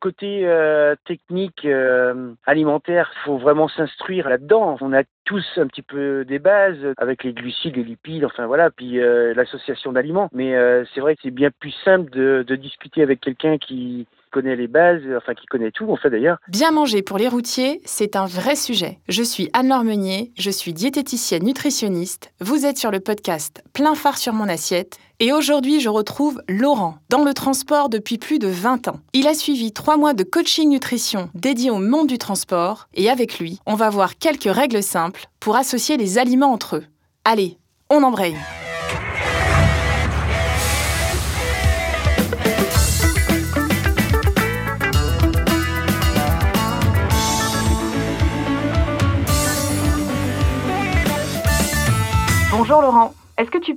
Côté euh, technique euh, alimentaire, faut vraiment s'instruire là-dedans. On a tous un petit peu des bases avec les glucides, les lipides, enfin voilà, puis euh, l'association d'aliments. Mais c'est vrai que c'est bien plus simple de discuter avec quelqu'un qui connaît les bases, enfin qui connaît tout en fait d'ailleurs. Bien manger pour les routiers, c'est un vrai sujet. Je suis Anne-Laure Meunier, je suis diététicienne nutritionniste. Vous êtes sur le podcast Plein phare sur mon assiette. Et aujourd'hui, je retrouve Laurent, dans le transport depuis plus de 20 ans. Il a suivi trois mois de coaching nutrition dédié au monde du transport, et avec lui, on va voir quelques règles simples pour associer les aliments entre eux. Allez, on embraye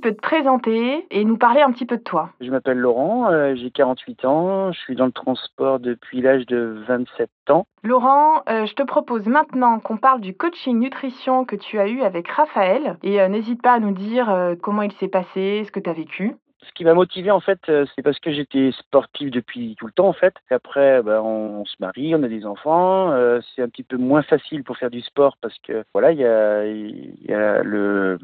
peux te présenter et nous parler un petit peu de toi Je m'appelle Laurent, euh, j'ai 48 ans, je suis dans le transport depuis l'âge de 27 ans. Laurent, euh, je te propose maintenant qu'on parle du coaching nutrition que tu as eu avec Raphaël et euh, n'hésite pas à nous dire comment il s'est passé, ce que tu as vécu. Ce qui m'a motivé en fait, c'est parce que j'étais sportif depuis tout le temps en fait. après, ben, on, se marie, on a des enfants. c'est un petit peu moins facile pour faire du sport parce que voilà, il y a, y a le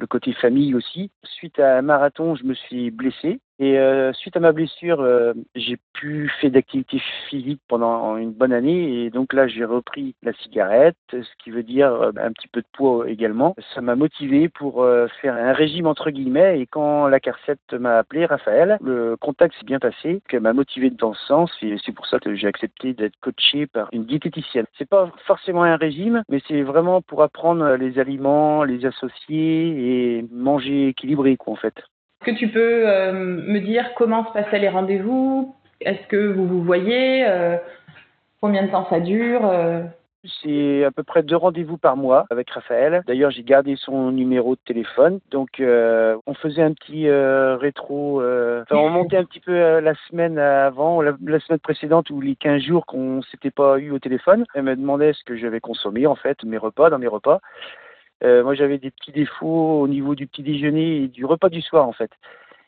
le côté famille aussi. Suite à un marathon, je me suis blessé et euh, suite à ma blessure, euh, j'ai plus fait d'activité physique pendant une bonne année et donc là j'ai repris la cigarette, ce qui veut dire euh, un petit peu de poids également. Ça m'a motivé pour faire un régime entre guillemets et quand la carsette m'a appelé, Raphaël, le contact s'est bien passé, qu'elle m'a motivé dans ce sens et c'est pour ça que j'ai accepté d'être coaché par une diététicienne. C'est pas forcément un régime, mais c'est vraiment pour apprendre les aliments, les associer et manger équilibré quoi en fait. Est-ce que tu peux euh, me dire comment se passaient les rendez-vous? Est-ce que vous vous voyez? Euh, Combien de temps ça dure? Euh? c'est à peu près deux rendez-vous par mois avec Raphaël. D'ailleurs, j'ai gardé son numéro de téléphone. Donc, on faisait un petit rétro. Enfin, on montait un petit peu la semaine avant, la, la, semaine précédente ou les 15 jours qu'on s'était pas eu au téléphone. Elle me demandait ce que j'avais consommé, en fait, mes repas, dans mes repas. Euh, moi, j'avais des petits défauts au niveau du petit déjeuner et du repas du soir, en fait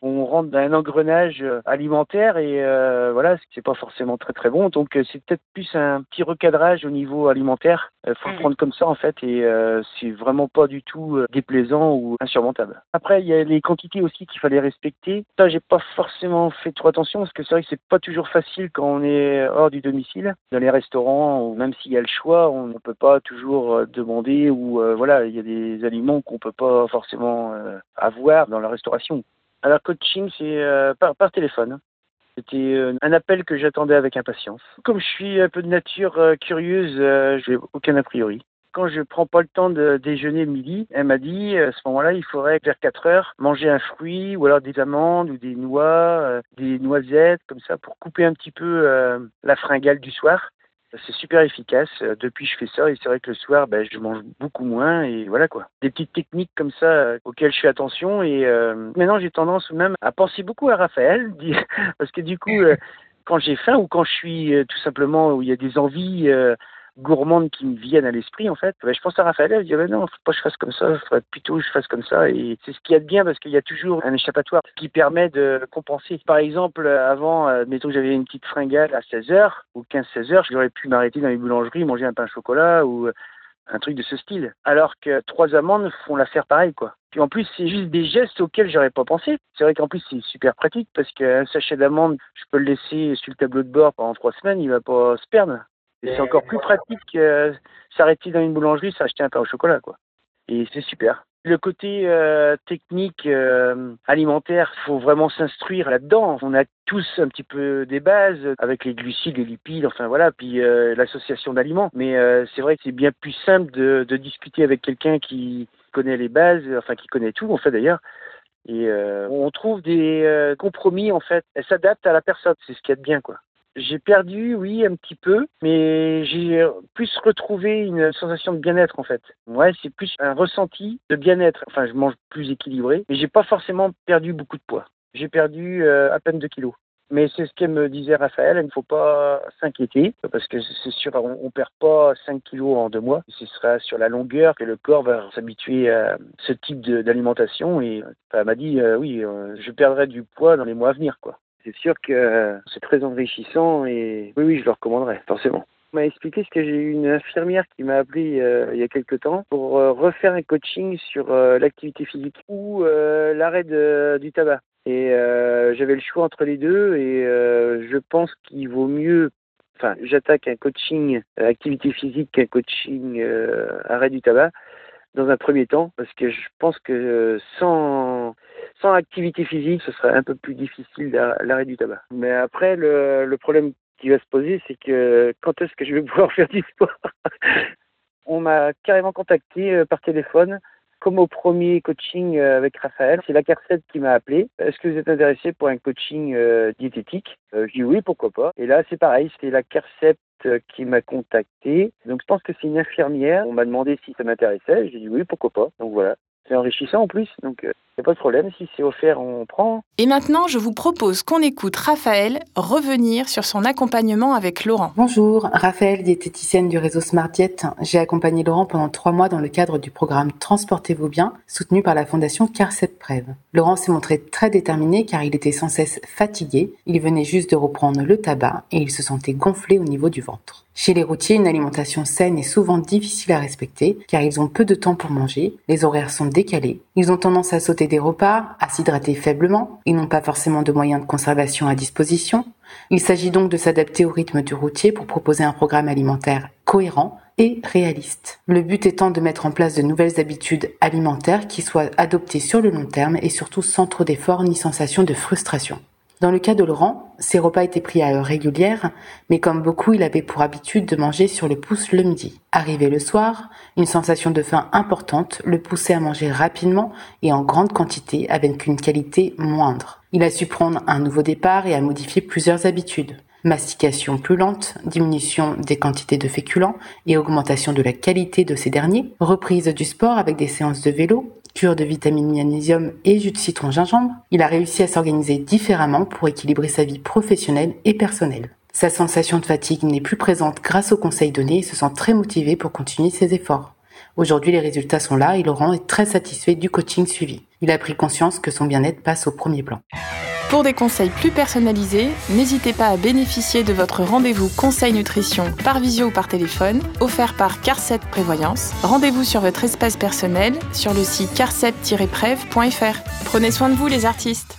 on rentre dans un engrenage euh, alimentaire et euh, voilà, c'est pas forcément très très bon. Donc euh, c'est peut-être plus un petit recadrage au niveau alimentaire. Il faut le mm. prendre comme ça en fait et c'est vraiment pas du tout déplaisant ou insurmontable. Après il y a les quantités aussi qu'il fallait respecter. Ça j'ai pas forcément fait trop attention parce que c'est vrai que c'est pas toujours facile quand on est hors du domicile. Dans les restaurants ou même s'il y a le choix, on ne peut pas toujours demander ou voilà, il y a des aliments qu'on peut pas forcément avoir dans la restauration. Alors, coaching, c'est euh, par, téléphone. C'était euh, un appel que j'attendais avec impatience. Comme je suis un peu de nature euh, curieuse, je n'ai aucun a priori. Quand je prends pas le temps de déjeuner midi, elle m'a dit à ce moment-là, il faudrait vers 4 heures manger un fruit ou alors des amandes ou des noix, des noisettes comme ça pour couper un petit peu la fringale du soir. C'est super efficace. Euh, depuis, je fais ça et c'est vrai que le soir, ben, je mange beaucoup moins et voilà quoi. Des petites techniques comme ça euh, auxquelles je fais attention et euh, maintenant j'ai tendance même à penser beaucoup à Raphaël parce que du coup, quand j'ai faim ou quand je suis tout simplement où il y a des envies gourmandes qui me viennent à l'esprit en fait, ben, je pense à Raphaël, je dis ben non, faut pas que je fasse comme ça, faudrait plutôt que je fasse comme ça et c'est ce qu'il y a de bien parce qu'il y a toujours un échappatoire qui permet de compenser. Par exemple, avant, euh, mettons que j'avais une petite fringale à 16h ou 15-16h, j'aurais pu m'arrêter dans les boulangeries, manger un pain au chocolat ou euh, un truc de ce style. Alors que trois amandes font l'affaire pareil, quoi. Puis en plus, c'est juste des gestes auxquels j'aurais pas pensé. C'est vrai qu'en plus, c'est super pratique parce qu'un sachet d'amandes, je peux le laisser sur le tableau de bord pendant trois semaines, il va pas se perdre. Et c'est encore plus pratique que s'arrêter dans une boulangerie, s'acheter un pain au chocolat, quoi. Et c'est super. Le côté euh, technique euh, alimentaire, faut vraiment s'instruire là-dedans. On a tous un petit peu des bases avec les glucides, les lipides, enfin voilà, puis euh, l'association d'aliments. Mais euh, c'est vrai que c'est bien plus simple de, de discuter avec quelqu'un qui connaît les bases, enfin qui connaît tout en fait d'ailleurs. Et euh, on trouve des compromis en fait. Elle s'adapte à la personne, c'est ce qu'il y a de bien quoi. J'ai perdu, oui, un petit peu, mais j'ai plus retrouvé une sensation de bien-être en fait. Ouais, c'est plus un ressenti de bien-être. Enfin, je mange plus équilibré, mais j'ai pas forcément perdu beaucoup de poids. J'ai perdu euh, à peine 2 kilos. Mais c'est ce qu'elle me disait Raphaël, il ne faut pas s'inquiéter, parce que c'est sûr, on, ne perd pas 5 kilos en deux mois. Ce sera sur la longueur que le corps va s'habituer à ce type d'alimentation. Et elle m'a dit, euh, oui, euh, je perdrai du poids dans les mois à venir, quoi. C'est sûr que c'est très enrichissant et oui, oui, je le recommanderais, forcément. On m'a expliqué ce que j'ai eu une infirmière qui m'a appelé euh, il y a quelques temps pour euh, refaire un coaching sur euh, l'activité physique ou l'arrêt du tabac. Et j'avais le choix entre les deux et je pense qu'il vaut mieux enfin, j'attaque un coaching activité physique qu'un coaching arrêt du tabac dans un premier temps, parce que je pense que sans, sans activité physique, ce serait un peu plus difficile l'arrêt du tabac. Mais après, le, le problème qui va se poser, c'est que quand est-ce que je vais pouvoir faire du sport? On m'a carrément contacté euh, par téléphone comme au premier coaching euh, avec Raphaël, c'est la CARCEP qui m'a appelé. Est-ce que vous êtes intéressé pour un coaching euh, diététique? Je dis oui, pourquoi pas. Et là, c'est pareil, c'était la CARCEP qui m'a contacté. Donc je pense que c'est une infirmière. On m'a demandé si ça m'intéressait. J'ai dit oui, pourquoi pas. Donc voilà. C'est enrichissant en plus, donc il n'y a pas de problème. Si c'est offert, on prend. Et maintenant, je vous propose qu'on écoute Raphaël revenir sur son accompagnement avec Laurent. Bonjour, Raphaël, diététicienne du réseau Smart Diet. J'ai accompagné Laurent pendant trois mois dans le cadre du programme Transportez-vous bien, soutenu par la fondation Carcep Prev. Laurent s'est montré très déterminé car il était sans cesse fatigué. Il venait juste de reprendre le tabac et il se sentait gonflé au niveau du ventre. Chez les routiers, une alimentation saine est souvent difficile à respecter car ils ont peu de temps pour manger, les horaires sont décalés, ils ont tendance à sauter des repas, à s'hydrater faiblement, ils n'ont pas forcément de moyens de conservation à disposition. Il s'agit donc de s'adapter au rythme du routier pour proposer un programme alimentaire cohérent et réaliste. Le but étant de mettre en place de nouvelles habitudes alimentaires qui soient adoptées sur le long terme et surtout sans trop d'efforts ni sensation de frustration. Dans le cas de Laurent, ses repas étaient pris à heure régulière, mais comme beaucoup, il avait pour habitude de manger sur le pouce le midi. Arrivé le soir, une sensation de faim importante le poussait à manger rapidement et en grande quantité avec une qualité moindre. Il a su prendre un nouveau départ et a modifié plusieurs habitudes. Mastication plus lente, diminution des quantités de féculents et augmentation de la qualité de ces derniers, reprise du sport avec des séances de vélo, cure de vitamine magnésium et jus de citron gingembre, il a réussi à s'organiser différemment pour équilibrer sa vie professionnelle et personnelle. Sa sensation de fatigue n'est plus présente grâce aux conseils donnés et se sent très motivé pour continuer ses efforts. Aujourd'hui, les résultats sont là et Laurent est très satisfait du coaching suivi. Il a pris conscience que son bien-être passe au premier plan. Pour des conseils plus personnalisés, n'hésitez pas à bénéficier de votre rendez-vous conseil nutrition par visio ou par téléphone, offert par Carcep Prévoyance. Rendez-vous sur votre espace personnel sur le site carcep-prev.fr. Prenez soin de vous les artistes